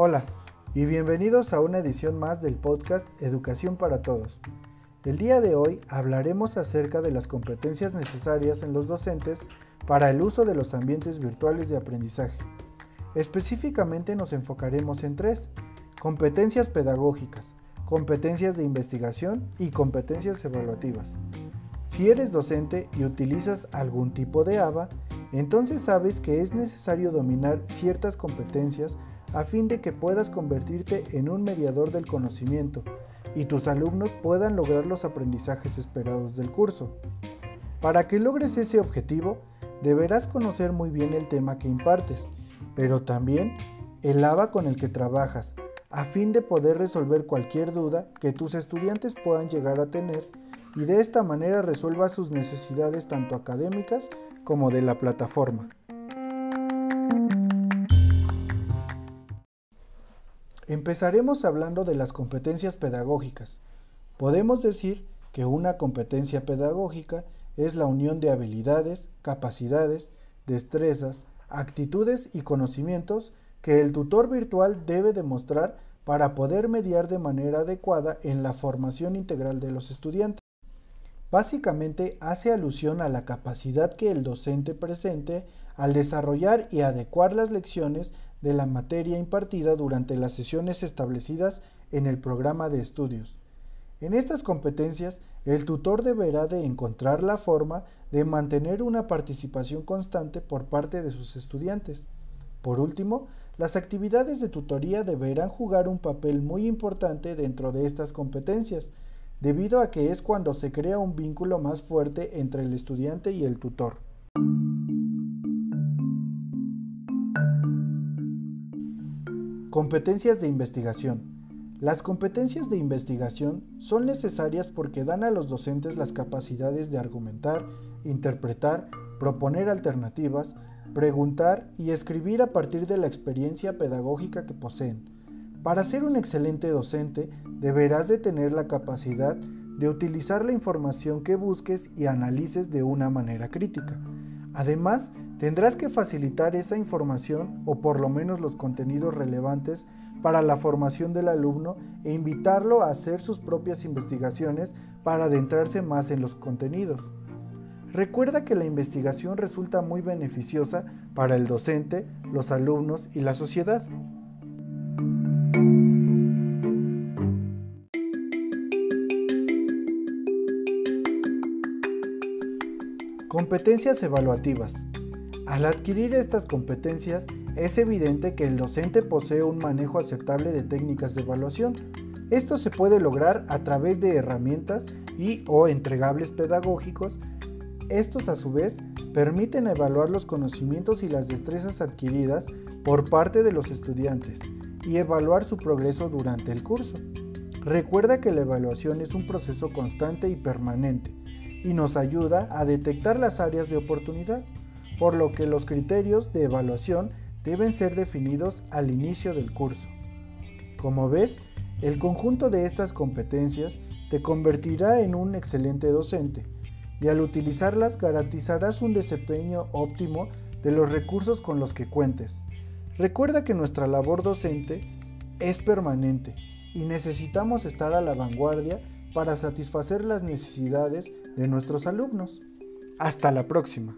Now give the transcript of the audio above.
Hola y bienvenidos a una edición más del podcast Educación para Todos. El día de hoy hablaremos acerca de las competencias necesarias en los docentes para el uso de los ambientes virtuales de aprendizaje. Específicamente nos enfocaremos en tres, competencias pedagógicas, competencias de investigación y competencias evaluativas. Si eres docente y utilizas algún tipo de ABA, entonces sabes que es necesario dominar ciertas competencias a fin de que puedas convertirte en un mediador del conocimiento y tus alumnos puedan lograr los aprendizajes esperados del curso. Para que logres ese objetivo, deberás conocer muy bien el tema que impartes, pero también el ABA con el que trabajas, a fin de poder resolver cualquier duda que tus estudiantes puedan llegar a tener y de esta manera resuelvas sus necesidades tanto académicas como de la plataforma. Empezaremos hablando de las competencias pedagógicas. Podemos decir que una competencia pedagógica es la unión de habilidades, capacidades, destrezas, actitudes y conocimientos que el tutor virtual debe demostrar para poder mediar de manera adecuada en la formación integral de los estudiantes. Básicamente hace alusión a la capacidad que el docente presente al desarrollar y adecuar las lecciones de la materia impartida durante las sesiones establecidas en el programa de estudios. En estas competencias, el tutor deberá de encontrar la forma de mantener una participación constante por parte de sus estudiantes. Por último, las actividades de tutoría deberán jugar un papel muy importante dentro de estas competencias, debido a que es cuando se crea un vínculo más fuerte entre el estudiante y el tutor. Competencias de investigación. Las competencias de investigación son necesarias porque dan a los docentes las capacidades de argumentar, interpretar, proponer alternativas, preguntar y escribir a partir de la experiencia pedagógica que poseen. Para ser un excelente docente, deberás de tener la capacidad de utilizar la información que busques y analices de una manera crítica. Además, Tendrás que facilitar esa información o por lo menos los contenidos relevantes para la formación del alumno e invitarlo a hacer sus propias investigaciones para adentrarse más en los contenidos. Recuerda que la investigación resulta muy beneficiosa para el docente, los alumnos y la sociedad. Competencias evaluativas. Al adquirir estas competencias, es evidente que el docente posee un manejo aceptable de técnicas de evaluación. Esto se puede lograr a través de herramientas y o entregables pedagógicos. Estos a su vez permiten evaluar los conocimientos y las destrezas adquiridas por parte de los estudiantes y evaluar su progreso durante el curso. Recuerda que la evaluación es un proceso constante y permanente y nos ayuda a detectar las áreas de oportunidad por lo que los criterios de evaluación deben ser definidos al inicio del curso. Como ves, el conjunto de estas competencias te convertirá en un excelente docente y al utilizarlas garantizarás un desempeño óptimo de los recursos con los que cuentes. Recuerda que nuestra labor docente es permanente y necesitamos estar a la vanguardia para satisfacer las necesidades de nuestros alumnos. Hasta la próxima.